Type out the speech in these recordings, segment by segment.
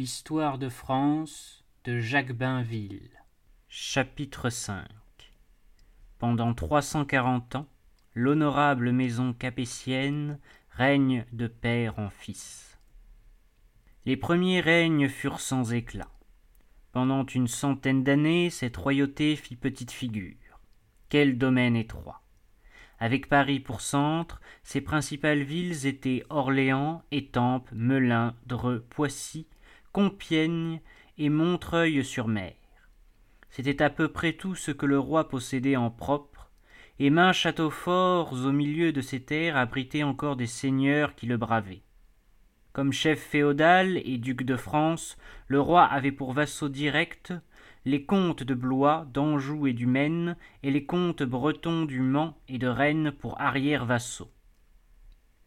L'histoire de France de Jacques Bainville. Chapitre V Pendant trois cent quarante ans, l'honorable maison capétienne règne de père en fils. Les premiers règnes furent sans éclat. Pendant une centaine d'années, cette royauté fit petite figure. Quel domaine étroit avec Paris pour centre, ses principales villes étaient Orléans, Étampes, Melun, Dreux, Poissy, Compiègne et Montreuil-sur-Mer. C'était à peu près tout ce que le roi possédait en propre, et maint châteaux forts au milieu de ces terres abritaient encore des seigneurs qui le bravaient. Comme chef féodal et duc de France, le roi avait pour vassaux directs les comtes de Blois, d'Anjou et du Maine, et les comtes bretons du Mans et de Rennes pour arrière-vassaux.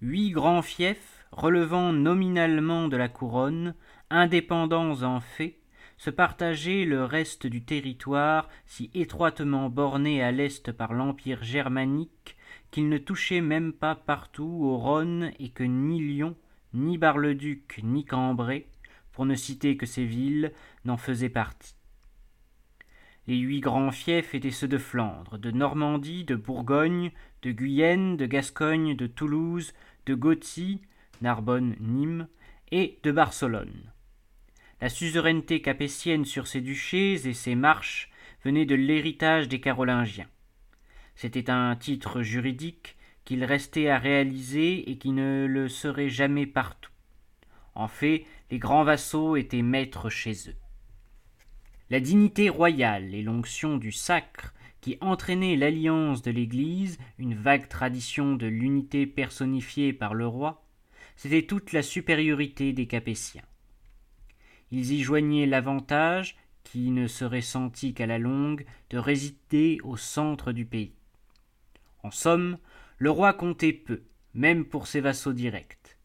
Huit grands fiefs, relevant nominalement de la couronne, indépendants en fait, se partageaient le reste du territoire si étroitement borné à l'est par l'empire germanique qu'ils ne touchaient même pas partout au Rhône et que ni Lyon, ni Bar-le-Duc, ni Cambrai, pour ne citer que ces villes, n'en faisaient partie. Les huit grands fiefs étaient ceux de Flandre, de Normandie, de Bourgogne, de Guyenne, de Gascogne, de Toulouse, de Gothie, Narbonne, Nîmes, et de Barcelone. La suzeraineté capétienne sur ces duchés et ces marches venait de l'héritage des Carolingiens. C'était un titre juridique qu'il restait à réaliser et qui ne le serait jamais partout. En fait, les grands vassaux étaient maîtres chez eux. La dignité royale et l'onction du sacre qui entraînait l'alliance de l'Église, une vague tradition de l'unité personnifiée par le roi, c'était toute la supériorité des Capétiens. Ils y joignaient l'avantage, qui ne serait senti qu'à la longue, de résider au centre du pays. En somme, le roi comptait peu, même pour ses vassaux directs.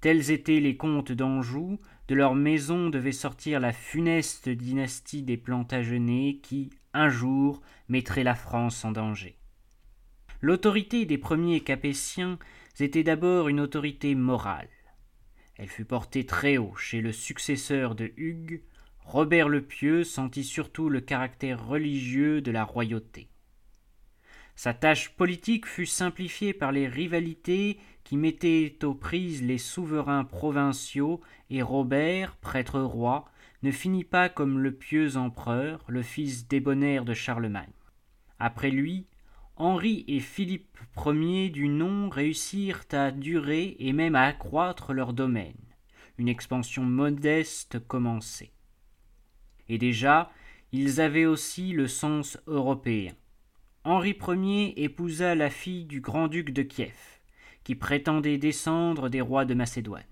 Tels étaient les comtes d'Anjou, de leur maison devait sortir la funeste dynastie des Plantagenets qui, un jour, mettrait la France en danger. L'autorité des premiers Capétiens était d'abord une autorité morale. Elle fut portée très haut chez le successeur de Hugues, Robert le Pieux sentit surtout le caractère religieux de la royauté. Sa tâche politique fut simplifiée par les rivalités qui mettaient aux prises les souverains provinciaux, et Robert, prêtre roi, ne finit pas comme le pieux empereur, le fils débonnaire de Charlemagne. Après lui, Henri et Philippe Ier du nom réussirent à durer et même à accroître leur domaine. Une expansion modeste commençait. Et déjà, ils avaient aussi le sens européen. Henri Ier épousa la fille du grand-duc de Kiev qui prétendait descendre des rois de Macédoine.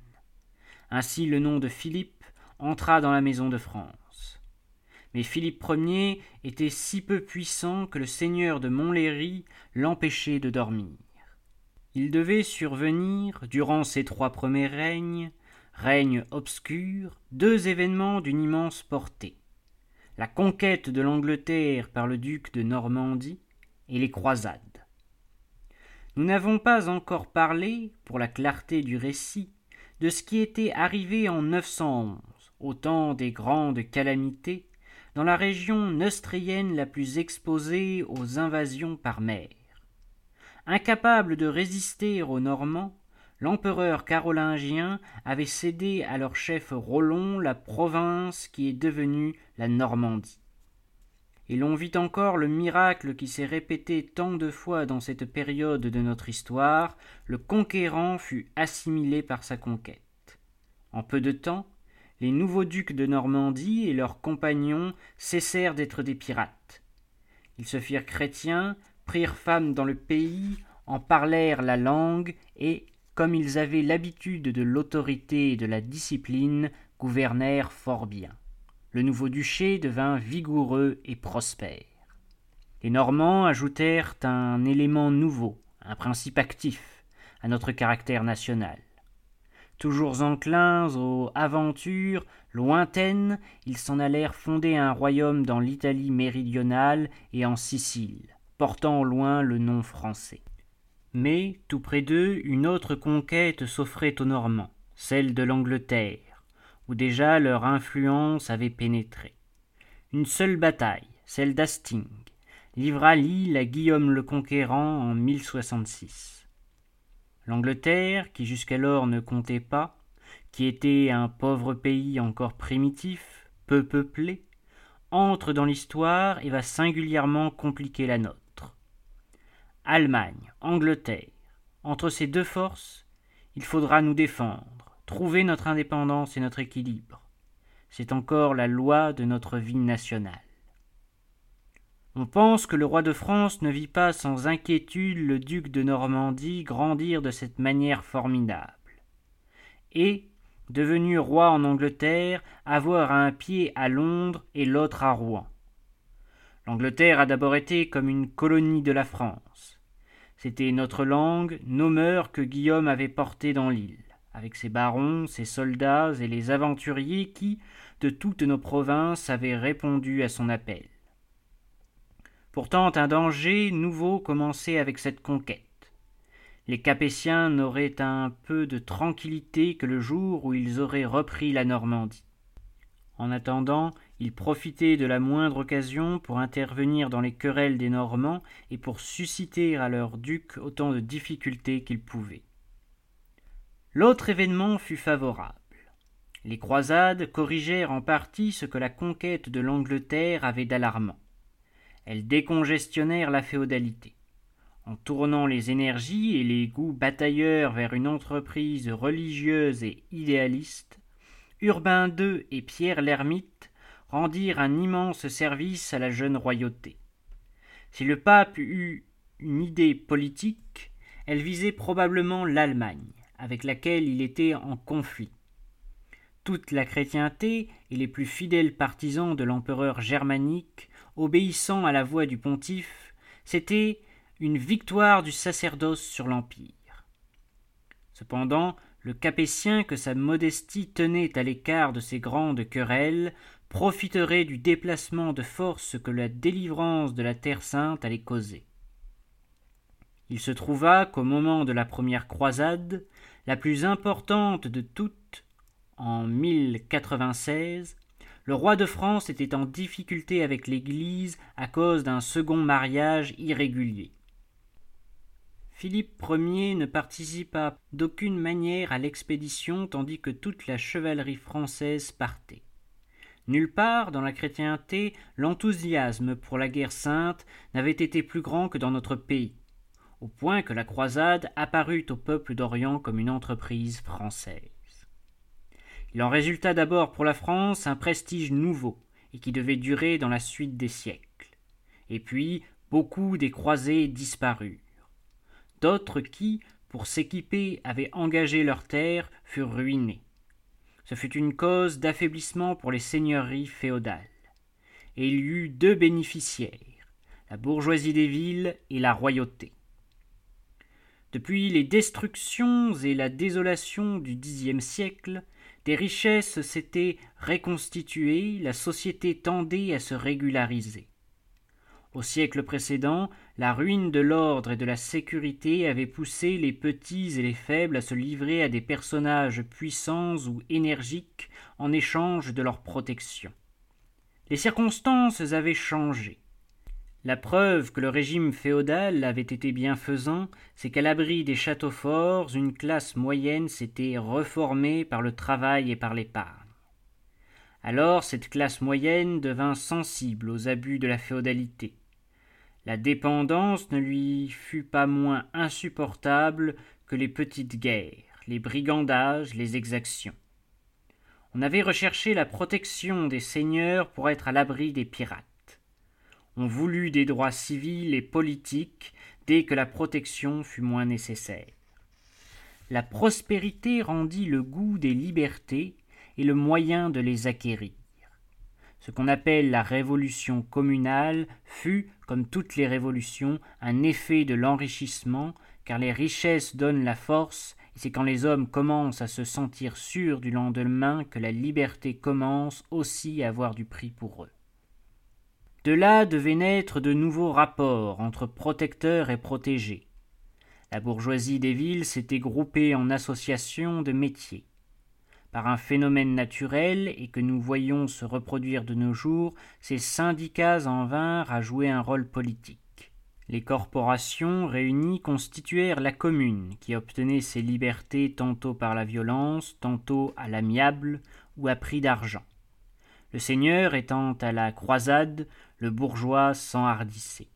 Ainsi le nom de Philippe entra dans la maison de France. Mais Philippe Ier était si peu puissant que le seigneur de Montlhéry l'empêchait de dormir. Il devait survenir, durant ces trois premiers règnes, règnes obscurs, deux événements d'une immense portée. La conquête de l'Angleterre par le duc de Normandie et les croisades. Nous n'avons pas encore parlé, pour la clarté du récit, de ce qui était arrivé en 911, au temps des grandes calamités, dans la région neustrienne la plus exposée aux invasions par mer. Incapable de résister aux Normands, l'empereur carolingien avait cédé à leur chef Rollon la province qui est devenue la Normandie et l'on vit encore le miracle qui s'est répété tant de fois dans cette période de notre histoire, le conquérant fut assimilé par sa conquête. En peu de temps, les nouveaux ducs de Normandie et leurs compagnons cessèrent d'être des pirates. Ils se firent chrétiens, prirent femme dans le pays, en parlèrent la langue et, comme ils avaient l'habitude de l'autorité et de la discipline, gouvernèrent fort bien le nouveau duché devint vigoureux et prospère. Les Normands ajoutèrent un élément nouveau, un principe actif, à notre caractère national. Toujours enclins aux aventures lointaines, ils s'en allèrent fonder un royaume dans l'Italie méridionale et en Sicile, portant au loin le nom français. Mais, tout près d'eux, une autre conquête s'offrait aux Normands, celle de l'Angleterre, où déjà leur influence avait pénétré. Une seule bataille, celle d'Hastings, livra l'île à Guillaume le Conquérant en 1066. L'Angleterre, qui jusqu'alors ne comptait pas, qui était un pauvre pays encore primitif, peu peuplé, entre dans l'histoire et va singulièrement compliquer la nôtre. Allemagne, Angleterre, entre ces deux forces, il faudra nous défendre, trouver notre indépendance et notre équilibre. C'est encore la loi de notre vie nationale. On pense que le roi de France ne vit pas sans inquiétude le duc de Normandie grandir de cette manière formidable. Et, devenu roi en Angleterre, avoir un pied à Londres et l'autre à Rouen. L'Angleterre a d'abord été comme une colonie de la France. C'était notre langue, nos mœurs que Guillaume avait portées dans l'île, avec ses barons, ses soldats et les aventuriers qui, de toutes nos provinces, avaient répondu à son appel. Pourtant un danger nouveau commençait avec cette conquête. Les Capétiens n'auraient un peu de tranquillité que le jour où ils auraient repris la Normandie. En attendant, ils profitaient de la moindre occasion pour intervenir dans les querelles des Normands et pour susciter à leur duc autant de difficultés qu'ils pouvaient. L'autre événement fut favorable. Les croisades corrigèrent en partie ce que la conquête de l'Angleterre avait d'alarmant. Elles décongestionnèrent la féodalité. En tournant les énergies et les goûts batailleurs vers une entreprise religieuse et idéaliste, Urbain II et Pierre l'Ermite rendirent un immense service à la jeune royauté. Si le pape eut une idée politique, elle visait probablement l'Allemagne, avec laquelle il était en conflit. Toute la chrétienté et les plus fidèles partisans de l'empereur germanique obéissant à la voix du pontife, c'était une victoire du sacerdoce sur l'Empire. Cependant, le Capétien que sa modestie tenait à l'écart de ces grandes querelles profiterait du déplacement de force que la délivrance de la Terre sainte allait causer. Il se trouva qu'au moment de la première croisade, la plus importante de toutes, en 1096, le roi de France était en difficulté avec l'Église à cause d'un second mariage irrégulier. Philippe Ier ne participa d'aucune manière à l'expédition tandis que toute la chevalerie française partait. Nulle part dans la chrétienté l'enthousiasme pour la guerre sainte n'avait été plus grand que dans notre pays, au point que la croisade apparut au peuple d'Orient comme une entreprise française. Il en résulta d'abord pour la France un prestige nouveau, et qui devait durer dans la suite des siècles. Et puis beaucoup des croisés disparurent. D'autres qui, pour s'équiper, avaient engagé leurs terres, furent ruinés. Ce fut une cause d'affaiblissement pour les seigneuries féodales. Et il y eut deux bénéficiaires, la bourgeoisie des villes et la royauté. Depuis les destructions et la désolation du Xe siècle, richesses s'étaient reconstituées, la société tendait à se régulariser. Au siècle précédent, la ruine de l'ordre et de la sécurité avait poussé les petits et les faibles à se livrer à des personnages puissants ou énergiques en échange de leur protection. Les circonstances avaient changé. La preuve que le régime féodal avait été bienfaisant, c'est qu'à l'abri des châteaux forts, une classe moyenne s'était reformée par le travail et par l'épargne. Alors cette classe moyenne devint sensible aux abus de la féodalité. La dépendance ne lui fut pas moins insupportable que les petites guerres, les brigandages, les exactions. On avait recherché la protection des seigneurs pour être à l'abri des pirates on voulut des droits civils et politiques dès que la protection fut moins nécessaire. La prospérité rendit le goût des libertés et le moyen de les acquérir. Ce qu'on appelle la révolution communale fut, comme toutes les révolutions, un effet de l'enrichissement, car les richesses donnent la force, et c'est quand les hommes commencent à se sentir sûrs du lendemain que la liberté commence aussi à avoir du prix pour eux. De là devaient naître de nouveaux rapports entre protecteurs et protégés. La bourgeoisie des villes s'était groupée en associations de métiers. par un phénomène naturel et que nous voyons se reproduire de nos jours, ces syndicats en vinrent à jouer un rôle politique. Les corporations réunies constituèrent la commune, qui obtenait ses libertés tantôt par la violence, tantôt à l'amiable ou à prix d'argent. Le seigneur étant à la croisade, le bourgeois s'enhardissait.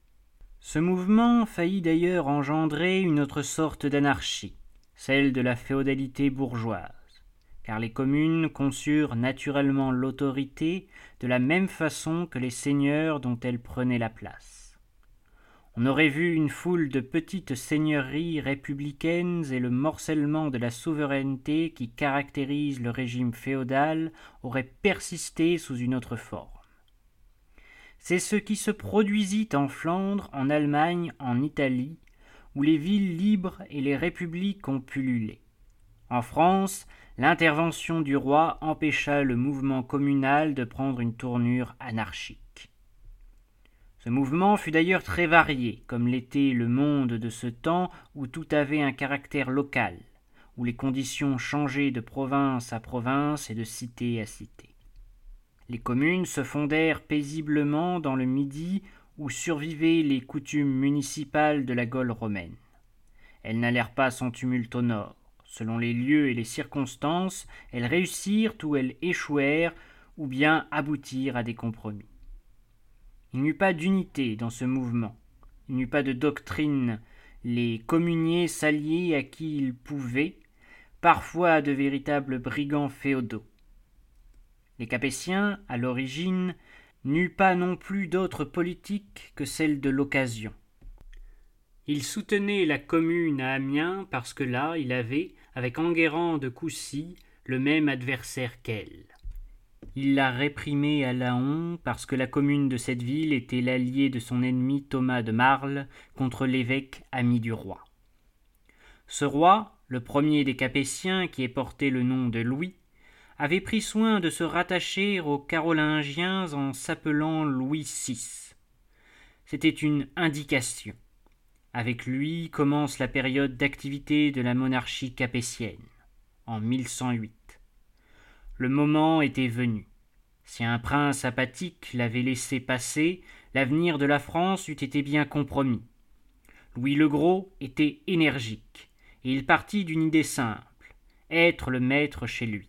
Ce mouvement faillit d'ailleurs engendrer une autre sorte d'anarchie, celle de la féodalité bourgeoise car les communes conçurent naturellement l'autorité de la même façon que les seigneurs dont elles prenaient la place. On aurait vu une foule de petites seigneuries républicaines et le morcellement de la souveraineté qui caractérise le régime féodal aurait persisté sous une autre forme. C'est ce qui se produisit en Flandre, en Allemagne, en Italie, où les villes libres et les républiques ont pullulé. En France, l'intervention du roi empêcha le mouvement communal de prendre une tournure anarchique. Ce mouvement fut d'ailleurs très varié, comme l'était le monde de ce temps où tout avait un caractère local, où les conditions changeaient de province à province et de cité à cité. Les communes se fondèrent paisiblement dans le Midi où survivaient les coutumes municipales de la Gaule romaine. Elles n'allèrent pas sans tumulte au nord. Selon les lieux et les circonstances, elles réussirent ou elles échouèrent, ou bien aboutirent à des compromis. Il n'y eut pas d'unité dans ce mouvement, il n'y eut pas de doctrine, les communiers s'alliaient à qui ils pouvaient, parfois à de véritables brigands féodaux. Les Capétiens, à l'origine, n'eurent pas non plus d'autre politique que celle de l'occasion. Il soutenait la commune à Amiens parce que là il avait, avec Enguerrand de Coucy, le même adversaire qu'elle. Il la réprimait à Laon parce que la commune de cette ville était l'allié de son ennemi Thomas de Marle contre l'évêque ami du roi. Ce roi, le premier des Capétiens qui ait porté le nom de Louis, avait pris soin de se rattacher aux Carolingiens en s'appelant Louis VI. C'était une indication. Avec lui commence la période d'activité de la monarchie capétienne, en 1108. Le moment était venu. Si un prince apathique l'avait laissé passer, l'avenir de la France eût été bien compromis. Louis le Gros était énergique, et il partit d'une idée simple être le maître chez lui.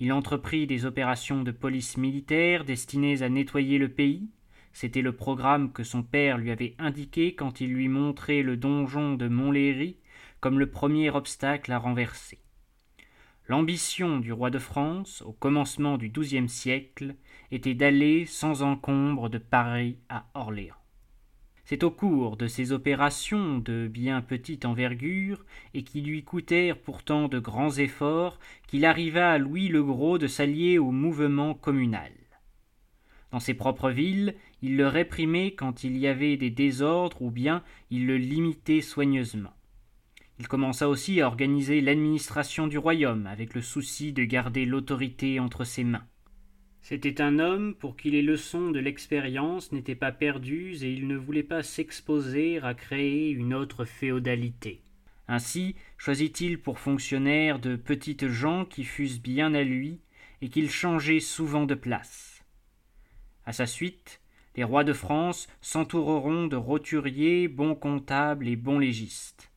Il entreprit des opérations de police militaire destinées à nettoyer le pays, c'était le programme que son père lui avait indiqué quand il lui montrait le donjon de Montlhéry comme le premier obstacle à renverser. L'ambition du roi de France, au commencement du XIIe siècle, était d'aller sans encombre de Paris à Orléans. C'est au cours de ces opérations de bien petite envergure, et qui lui coûtèrent pourtant de grands efforts, qu'il arriva à Louis le Gros de s'allier au mouvement communal. Dans ses propres villes, il le réprimait quand il y avait des désordres ou bien il le limitait soigneusement. Il commença aussi à organiser l'administration du royaume avec le souci de garder l'autorité entre ses mains. C'était un homme pour qui les leçons de l'expérience n'étaient pas perdues et il ne voulait pas s'exposer à créer une autre féodalité. Ainsi choisit-il pour fonctionnaires de petites gens qui fussent bien à lui et qu'il changeait souvent de place. À sa suite, les rois de France s'entoureront de roturiers, bons comptables et bons légistes.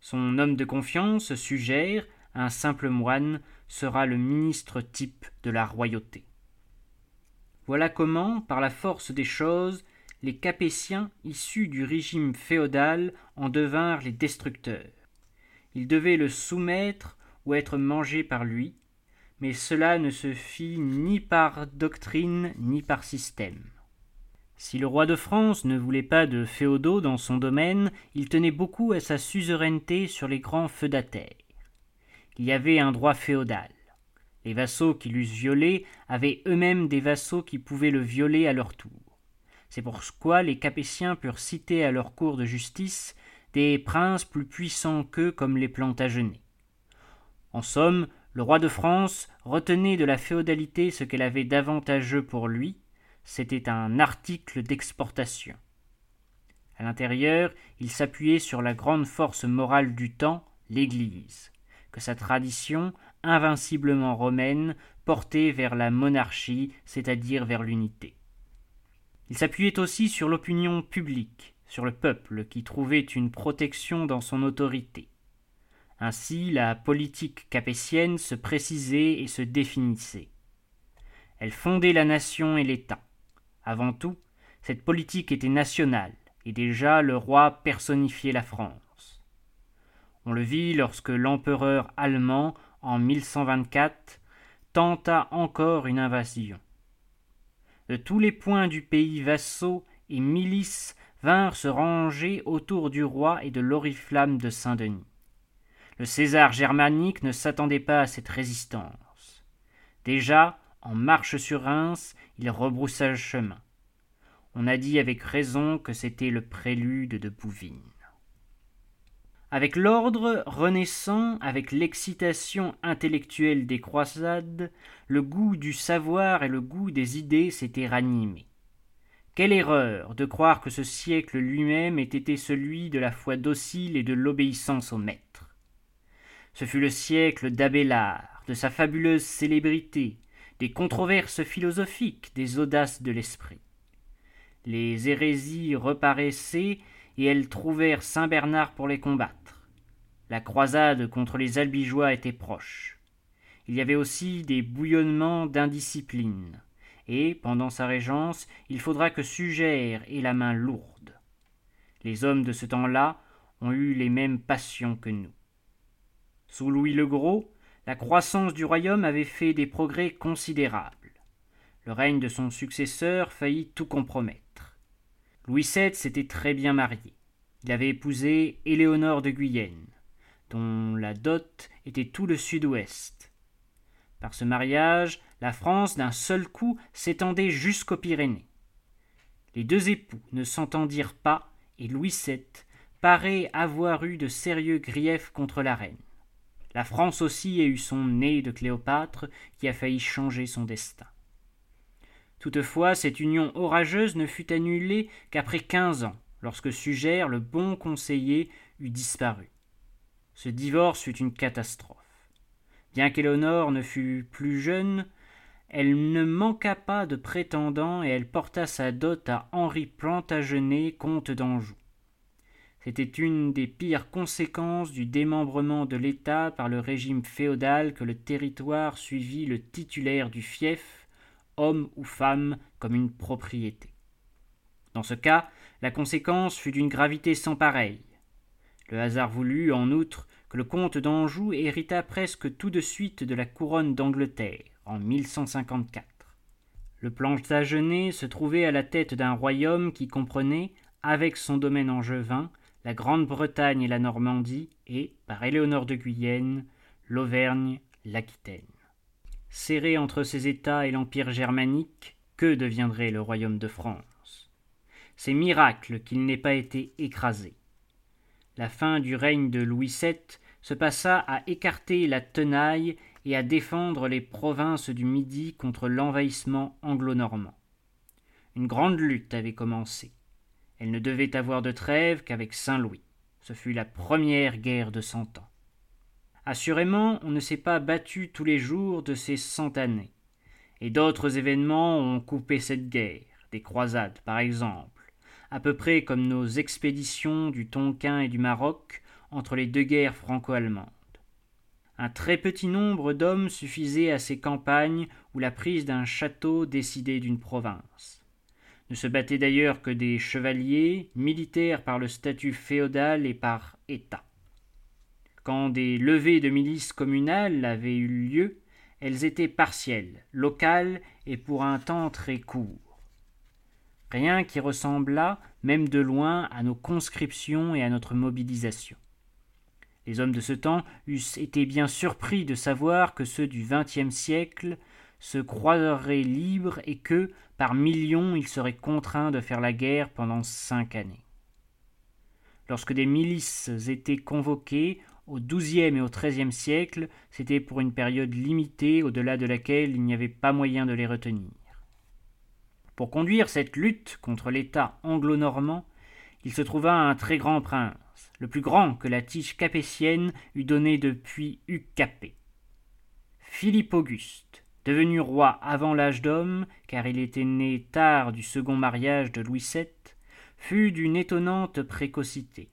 Son homme de confiance suggère, un simple moine, sera le ministre type de la royauté. Voilà comment, par la force des choses, les Capétiens, issus du régime féodal, en devinrent les destructeurs. Ils devaient le soumettre ou être mangés par lui, mais cela ne se fit ni par doctrine ni par système. Si le roi de France ne voulait pas de féodaux dans son domaine, il tenait beaucoup à sa suzeraineté sur les grands feudataires. Il y avait un droit féodal. Les vassaux qui l'eussent violé avaient eux-mêmes des vassaux qui pouvaient le violer à leur tour. C'est pourquoi les Capétiens purent citer à leur cour de justice des princes plus puissants qu'eux comme les Plantagenets. En somme, le roi de France retenait de la féodalité ce qu'elle avait d'avantageux pour lui, c'était un article d'exportation. À l'intérieur, il s'appuyait sur la grande force morale du temps, l'Église, que sa tradition, invinciblement romaine portée vers la monarchie, c'est-à-dire vers l'unité. Il s'appuyait aussi sur l'opinion publique, sur le peuple qui trouvait une protection dans son autorité. Ainsi la politique capétienne se précisait et se définissait. Elle fondait la nation et l'État. Avant tout, cette politique était nationale, et déjà le roi personnifiait la France. On le vit lorsque l'empereur allemand, en 1124, tenta encore une invasion. De tous les points du pays vassaux et milices vinrent se ranger autour du roi et de l'oriflamme de Saint-Denis. Le César germanique ne s'attendait pas à cette résistance. Déjà, en marche sur Reims, il rebroussa le chemin. On a dit avec raison que c'était le prélude de Bouvines. Avec l'ordre renaissant, avec l'excitation intellectuelle des croisades, le goût du savoir et le goût des idées s'étaient ranimés. Quelle erreur de croire que ce siècle lui-même ait été celui de la foi docile et de l'obéissance au maître. Ce fut le siècle d'Abélard, de sa fabuleuse célébrité, des controverses philosophiques, des audaces de l'esprit. Les hérésies reparaissaient et elles trouvèrent Saint Bernard pour les combattre. La croisade contre les albigeois était proche. Il y avait aussi des bouillonnements d'indiscipline, et, pendant sa régence, il faudra que Sugère ait la main lourde. Les hommes de ce temps-là ont eu les mêmes passions que nous. Sous Louis le Gros, la croissance du royaume avait fait des progrès considérables. Le règne de son successeur faillit tout compromettre. Louis VII s'était très bien marié. Il avait épousé Éléonore de Guyenne, dont la dot était tout le sud-ouest. Par ce mariage, la France d'un seul coup s'étendait jusqu'aux Pyrénées. Les deux époux ne s'entendirent pas et Louis VII paraît avoir eu de sérieux griefs contre la reine. La France aussi a eu son nez de Cléopâtre qui a failli changer son destin. Toutefois, cette union orageuse ne fut annulée qu'après quinze ans, lorsque Sugère, le bon conseiller, eut disparu. Ce divorce fut une catastrophe. Bien qu'Éléonore ne fût plus jeune, elle ne manqua pas de prétendants et elle porta sa dot à Henri Plantagenet, comte d'Anjou. C'était une des pires conséquences du démembrement de l'État par le régime féodal que le territoire suivit le titulaire du fief, homme ou femme, comme une propriété. Dans ce cas, la conséquence fut d'une gravité sans pareille. Le hasard voulut, en outre, que le comte d'Anjou hérita presque tout de suite de la couronne d'Angleterre, en 1154. Le Plantagenet se trouvait à la tête d'un royaume qui comprenait, avec son domaine angevin, la Grande-Bretagne et la Normandie, et, par Éléonore de Guyenne, l'Auvergne, l'Aquitaine. Serré entre ces États et l'Empire germanique, que deviendrait le royaume de France? C'est miracle qu'il n'ait pas été écrasé. La fin du règne de Louis VII se passa à écarter la tenaille et à défendre les provinces du Midi contre l'envahissement anglo-normand. Une grande lutte avait commencé. Elle ne devait avoir de trêve qu'avec Saint-Louis. Ce fut la première guerre de cent ans. Assurément, on ne s'est pas battu tous les jours de ces cent années. Et d'autres événements ont coupé cette guerre, des croisades par exemple, à peu près comme nos expéditions du Tonkin et du Maroc entre les deux guerres franco-allemandes. Un très petit nombre d'hommes suffisait à ces campagnes où la prise d'un château décidait d'une province. Ne se battaient d'ailleurs que des chevaliers, militaires par le statut féodal et par État. Quand des levées de milices communales avaient eu lieu, elles étaient partielles, locales et pour un temps très court. Rien qui ressemblât, même de loin, à nos conscriptions et à notre mobilisation. Les hommes de ce temps eussent été bien surpris de savoir que ceux du vingtième siècle se croiseraient libres et que, par millions, ils seraient contraints de faire la guerre pendant cinq années. Lorsque des milices étaient convoquées, au XIIe et au XIIIe siècle, c'était pour une période limitée au-delà de laquelle il n'y avait pas moyen de les retenir. Pour conduire cette lutte contre l'État anglo-normand, il se trouva un très grand prince, le plus grand que la tige capétienne eût donné depuis Hugues Capet. Philippe Auguste, devenu roi avant l'âge d'homme, car il était né tard du second mariage de Louis VII, fut d'une étonnante précocité.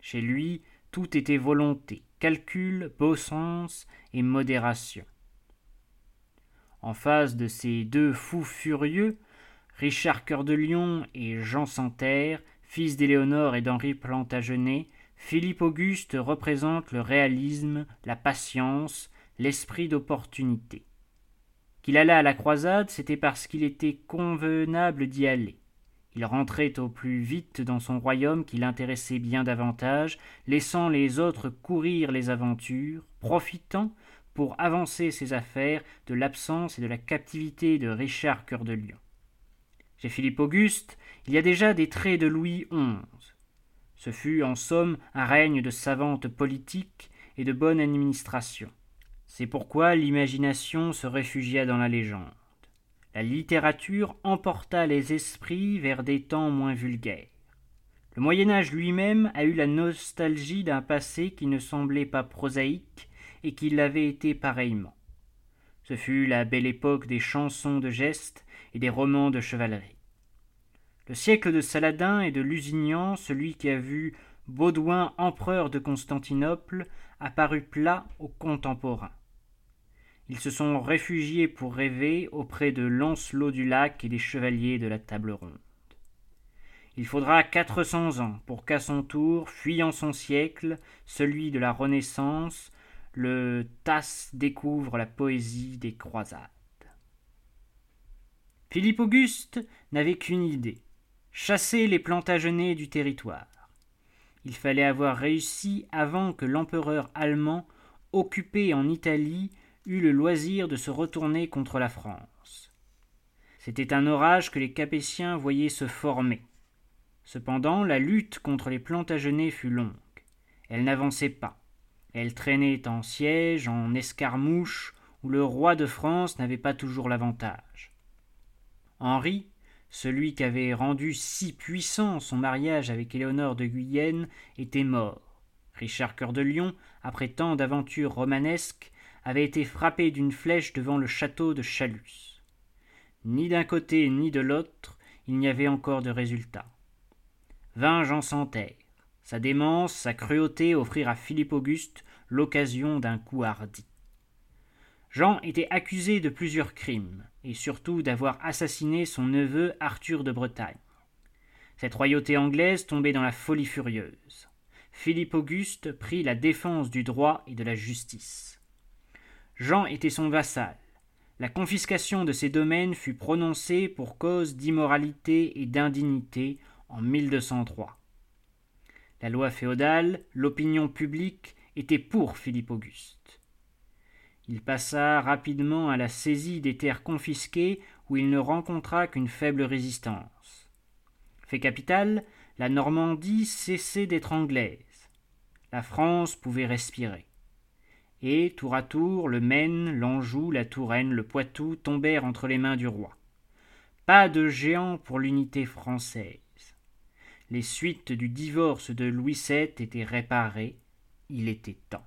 Chez lui, tout était volonté, calcul, beau sens et modération. En face de ces deux fous furieux, Richard Cœur de Lion et Jean Santerre, fils d'Éléonore et d'Henri Plantagenet, Philippe Auguste représente le réalisme, la patience, l'esprit d'opportunité. Qu'il allait à la croisade, c'était parce qu'il était convenable d'y aller. Il rentrait au plus vite dans son royaume qui l'intéressait bien davantage, laissant les autres courir les aventures, profitant, pour avancer ses affaires, de l'absence et de la captivité de Richard Cœur de Lion. Chez Philippe Auguste, il y a déjà des traits de Louis XI. Ce fut, en somme, un règne de savante politique et de bonne administration. C'est pourquoi l'imagination se réfugia dans la légende. La littérature emporta les esprits vers des temps moins vulgaires. Le Moyen Âge lui-même a eu la nostalgie d'un passé qui ne semblait pas prosaïque et qui l'avait été pareillement. Ce fut la belle époque des chansons de gestes et des romans de chevalerie. Le siècle de Saladin et de Lusignan, celui qui a vu Baudouin empereur de Constantinople, apparut plat aux contemporains. Ils se sont réfugiés pour rêver auprès de Lancelot du Lac et des chevaliers de la Table ronde. Il faudra quatre cents ans pour qu'à son tour, fuyant son siècle, celui de la Renaissance, le Tasse découvre la poésie des croisades. Philippe Auguste n'avait qu'une idée chasser les Plantagenets du territoire. Il fallait avoir réussi avant que l'empereur allemand, occupé en Italie, eût le loisir de se retourner contre la France. C'était un orage que les Capétiens voyaient se former. Cependant, la lutte contre les Plantagenets fut longue. Elle n'avançait pas. Elle traînait en siège, en escarmouche, où le roi de France n'avait pas toujours l'avantage. Henri, celui qui avait rendu si puissant son mariage avec Éléonore de Guyenne, était mort. Richard Cœur de Lion, après tant d'aventures romanesques, avait été frappé d'une flèche devant le château de Chalus. Ni d'un côté ni de l'autre, il n'y avait encore de résultat. Vingt Jean Santerre. Sa démence, sa cruauté offrirent à Philippe Auguste l'occasion d'un coup hardi. Jean était accusé de plusieurs crimes, et surtout d'avoir assassiné son neveu Arthur de Bretagne. Cette royauté anglaise tombait dans la folie furieuse. Philippe Auguste prit la défense du droit et de la justice. Jean était son vassal. La confiscation de ses domaines fut prononcée pour cause d'immoralité et d'indignité en 1203. La loi féodale, l'opinion publique était pour Philippe Auguste. Il passa rapidement à la saisie des terres confisquées où il ne rencontra qu'une faible résistance. Fait capital, la Normandie cessait d'être anglaise. La France pouvait respirer. Et, tour à tour, le Maine, l'Anjou, la Touraine, le Poitou tombèrent entre les mains du roi. Pas de géant pour l'unité française. Les suites du divorce de Louis VII étaient réparées. Il était temps.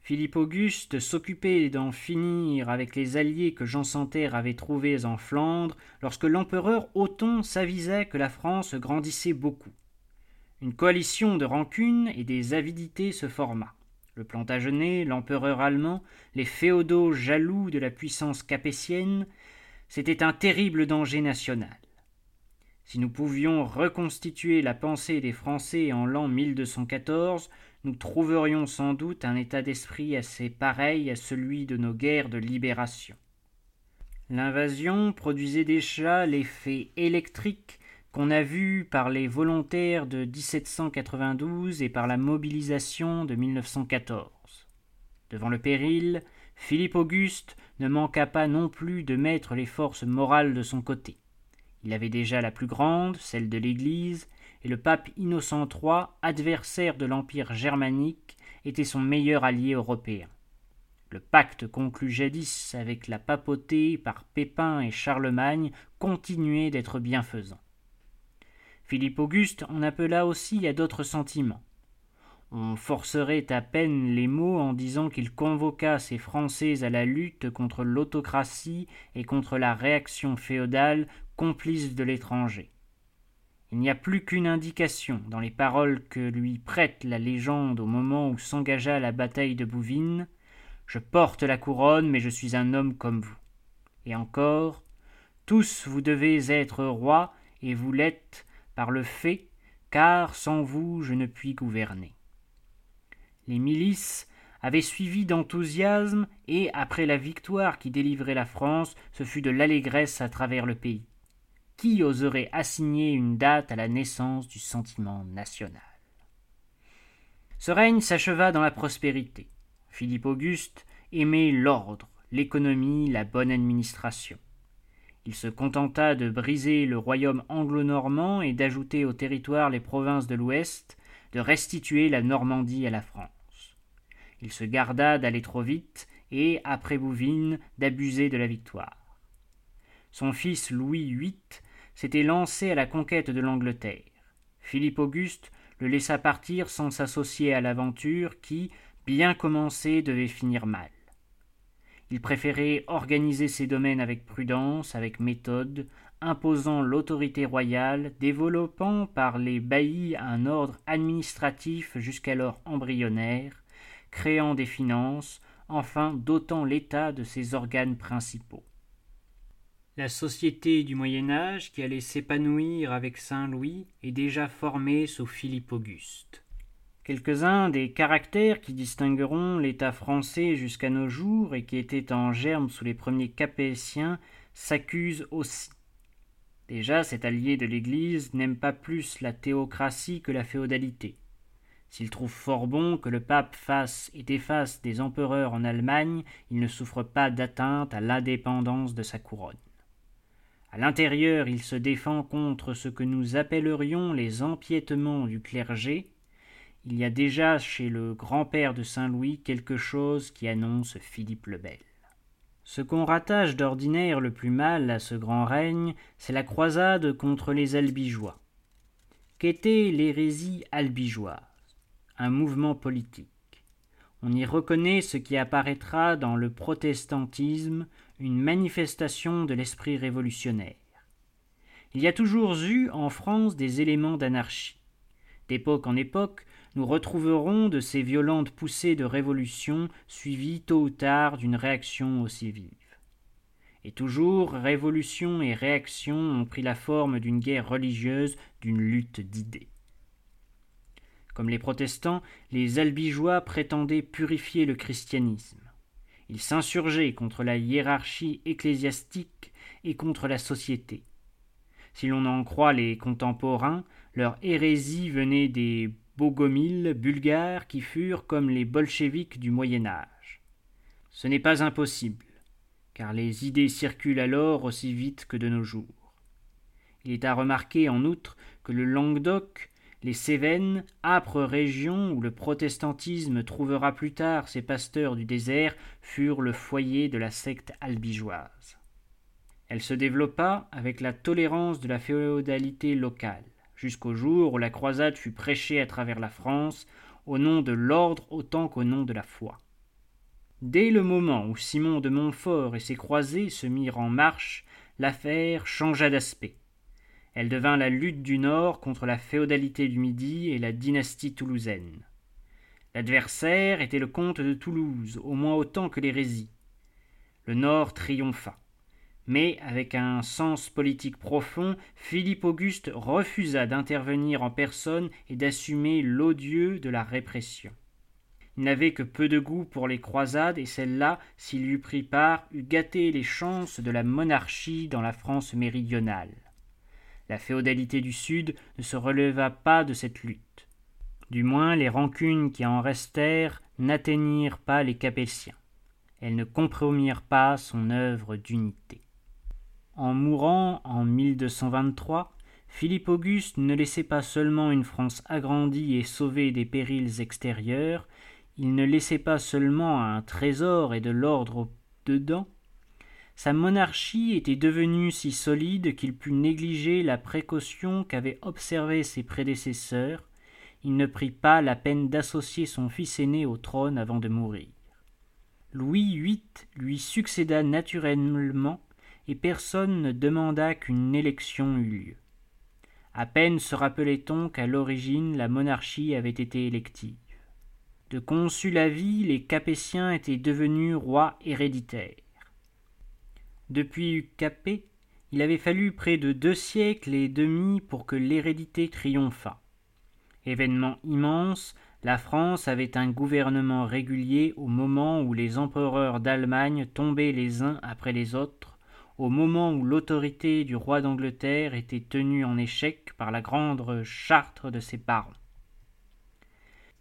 Philippe Auguste s'occupait d'en finir avec les alliés que Jean Santerre avait trouvés en Flandre lorsque l'empereur Othon s'avisa que la France grandissait beaucoup. Une coalition de rancunes et des avidités se forma. Le Plantagenet, l'empereur allemand, les féodaux jaloux de la puissance capétienne, c'était un terrible danger national. Si nous pouvions reconstituer la pensée des Français en l'an 1214, nous trouverions sans doute un état d'esprit assez pareil à celui de nos guerres de libération. L'invasion produisait déjà l'effet électrique qu'on a vu par les volontaires de 1792 et par la mobilisation de 1914. Devant le péril, Philippe Auguste ne manqua pas non plus de mettre les forces morales de son côté. Il avait déjà la plus grande, celle de l'Église, et le pape Innocent III, adversaire de l'Empire germanique, était son meilleur allié européen. Le pacte conclu jadis avec la papauté par Pépin et Charlemagne continuait d'être bienfaisant. Philippe Auguste en appela aussi à d'autres sentiments. On forcerait à peine les mots en disant qu'il convoqua ces Français à la lutte contre l'autocratie et contre la réaction féodale complice de l'étranger. Il n'y a plus qu'une indication dans les paroles que lui prête la légende au moment où s'engagea la bataille de Bouvines. Je porte la couronne, mais je suis un homme comme vous. Et encore, tous vous devez être rois, et vous l'êtes par le fait, car sans vous je ne puis gouverner. Les milices avaient suivi d'enthousiasme, et, après la victoire qui délivrait la France, ce fut de l'allégresse à travers le pays. Qui oserait assigner une date à la naissance du sentiment national? Ce règne s'acheva dans la prospérité. Philippe Auguste aimait l'ordre, l'économie, la bonne administration. Il se contenta de briser le royaume anglo-normand et d'ajouter au territoire les provinces de l'Ouest, de restituer la Normandie à la France. Il se garda d'aller trop vite et, après Bouvines, d'abuser de la victoire. Son fils Louis VIII s'était lancé à la conquête de l'Angleterre. Philippe Auguste le laissa partir sans s'associer à l'aventure qui, bien commencée, devait finir mal. Il préférait organiser ses domaines avec prudence, avec méthode, imposant l'autorité royale, développant par les baillis un ordre administratif jusqu'alors embryonnaire, créant des finances, enfin dotant l'État de ses organes principaux. La société du Moyen Âge qui allait s'épanouir avec Saint Louis est déjà formée sous Philippe Auguste. Quelques-uns des caractères qui distingueront l'État français jusqu'à nos jours et qui étaient en germe sous les premiers capétiens s'accusent aussi. Déjà, cet allié de l'Église n'aime pas plus la théocratie que la féodalité. S'il trouve fort bon que le pape fasse et défasse des empereurs en Allemagne, il ne souffre pas d'atteinte à l'indépendance de sa couronne. À l'intérieur, il se défend contre ce que nous appellerions les empiétements du clergé. Il y a déjà chez le grand-père de Saint-Louis quelque chose qui annonce Philippe le Bel. Ce qu'on rattache d'ordinaire le plus mal à ce grand règne, c'est la croisade contre les albigeois. Qu'était l'hérésie albigeoise? Un mouvement politique. On y reconnaît ce qui apparaîtra dans le protestantisme, une manifestation de l'esprit révolutionnaire. Il y a toujours eu en France des éléments d'anarchie. D'époque en époque, nous retrouverons de ces violentes poussées de révolution suivies tôt ou tard d'une réaction aussi vive. Et toujours, révolution et réaction ont pris la forme d'une guerre religieuse, d'une lutte d'idées. Comme les protestants, les albigeois prétendaient purifier le christianisme. Ils s'insurgeaient contre la hiérarchie ecclésiastique et contre la société. Si l'on en croit les contemporains, leur hérésie venait des bogomiles bulgares qui furent comme les bolcheviks du Moyen Âge. Ce n'est pas impossible, car les idées circulent alors aussi vite que de nos jours. Il est à remarquer en outre que le Languedoc les Cévennes, âpres régions où le protestantisme trouvera plus tard ses pasteurs du désert, furent le foyer de la secte albigeoise. Elle se développa avec la tolérance de la féodalité locale, jusqu'au jour où la croisade fut prêchée à travers la France, au nom de l'ordre autant qu'au nom de la foi. Dès le moment où Simon de Montfort et ses croisés se mirent en marche, l'affaire changea d'aspect. Elle devint la lutte du Nord contre la féodalité du Midi et la dynastie toulousaine. L'adversaire était le comte de Toulouse, au moins autant que l'hérésie. Le Nord triompha. Mais, avec un sens politique profond, Philippe Auguste refusa d'intervenir en personne et d'assumer l'odieux de la répression. Il n'avait que peu de goût pour les croisades, et celle-là, s'il eût pris part, eût gâté les chances de la monarchie dans la France méridionale. La féodalité du Sud ne se releva pas de cette lutte. Du moins les rancunes qui en restèrent n'atteignirent pas les Capétiens. Elles ne compromirent pas son œuvre d'unité. En mourant en 1223, Philippe Auguste ne laissait pas seulement une France agrandie et sauvée des périls extérieurs, il ne laissait pas seulement un trésor et de l'ordre dedans, sa monarchie était devenue si solide qu'il put négliger la précaution qu'avaient observée ses prédécesseurs, il ne prit pas la peine d'associer son fils aîné au trône avant de mourir. Louis VIII lui succéda naturellement et personne ne demanda qu'une élection eût lieu. À peine se rappelait-on qu'à l'origine la monarchie avait été élective. De consul à vie, les Capétiens étaient devenus rois héréditaires. Depuis Capet, il avait fallu près de deux siècles et demi pour que l'hérédité triomphât. Événement immense, la France avait un gouvernement régulier au moment où les empereurs d'Allemagne tombaient les uns après les autres, au moment où l'autorité du roi d'Angleterre était tenue en échec par la grande charte de ses parents.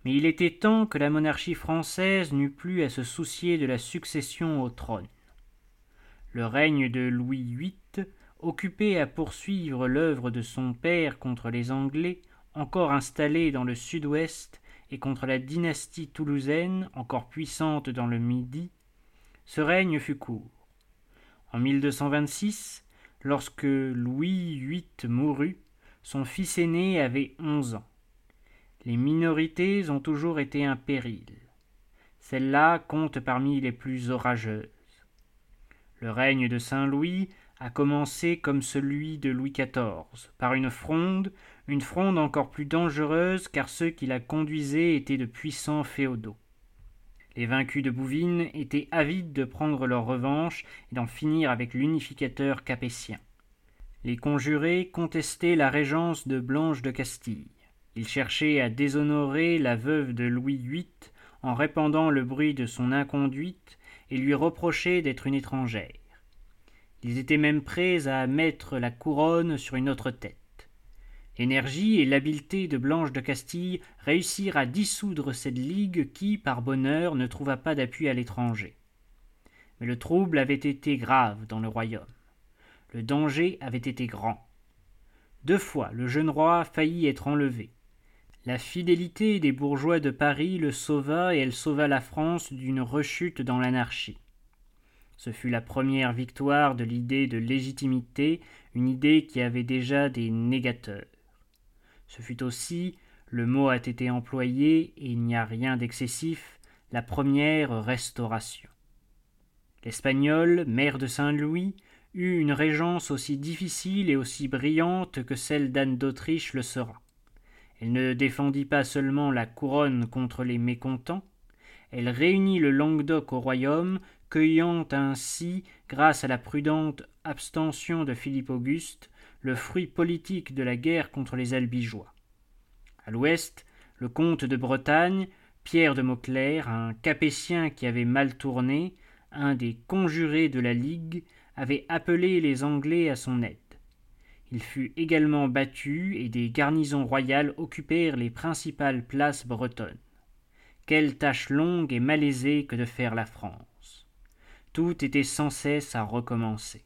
Mais il était temps que la monarchie française n'eût plus à se soucier de la succession au trône. Le règne de Louis VIII, occupé à poursuivre l'œuvre de son père contre les Anglais, encore installés dans le sud-ouest, et contre la dynastie toulousaine, encore puissante dans le Midi, ce règne fut court. En 1226, lorsque Louis VIII mourut, son fils aîné avait onze ans. Les minorités ont toujours été un péril. Celle-là compte parmi les plus orageuses. Le règne de Saint-Louis a commencé comme celui de Louis XIV, par une fronde, une fronde encore plus dangereuse car ceux qui la conduisaient étaient de puissants féodaux. Les vaincus de Bouvines étaient avides de prendre leur revanche et d'en finir avec l'unificateur capétien. Les conjurés contestaient la régence de Blanche de Castille. Ils cherchaient à déshonorer la veuve de Louis VIII en répandant le bruit de son inconduite et lui reprochaient d'être une étrangère. Ils étaient même prêts à mettre la couronne sur une autre tête. L'énergie et l'habileté de Blanche de Castille réussirent à dissoudre cette ligue qui, par bonheur, ne trouva pas d'appui à l'étranger. Mais le trouble avait été grave dans le royaume. Le danger avait été grand. Deux fois le jeune roi faillit être enlevé. La fidélité des bourgeois de Paris le sauva et elle sauva la France d'une rechute dans l'anarchie. Ce fut la première victoire de l'idée de légitimité, une idée qui avait déjà des négateurs. Ce fut aussi, le mot a été employé et il n'y a rien d'excessif, la première restauration. L'Espagnol, maire de Saint-Louis, eut une régence aussi difficile et aussi brillante que celle d'Anne d'Autriche le sera. Elle ne défendit pas seulement la couronne contre les mécontents, elle réunit le Languedoc au royaume cueillant ainsi, grâce à la prudente abstention de Philippe Auguste, le fruit politique de la guerre contre les Albigeois. À l'ouest, le comte de Bretagne, Pierre de Mauclerc, un capétien qui avait mal tourné, un des conjurés de la Ligue, avait appelé les Anglais à son aide. Il fut également battu et des garnisons royales occupèrent les principales places bretonnes. Quelle tâche longue et malaisée que de faire la France tout était sans cesse à recommencer.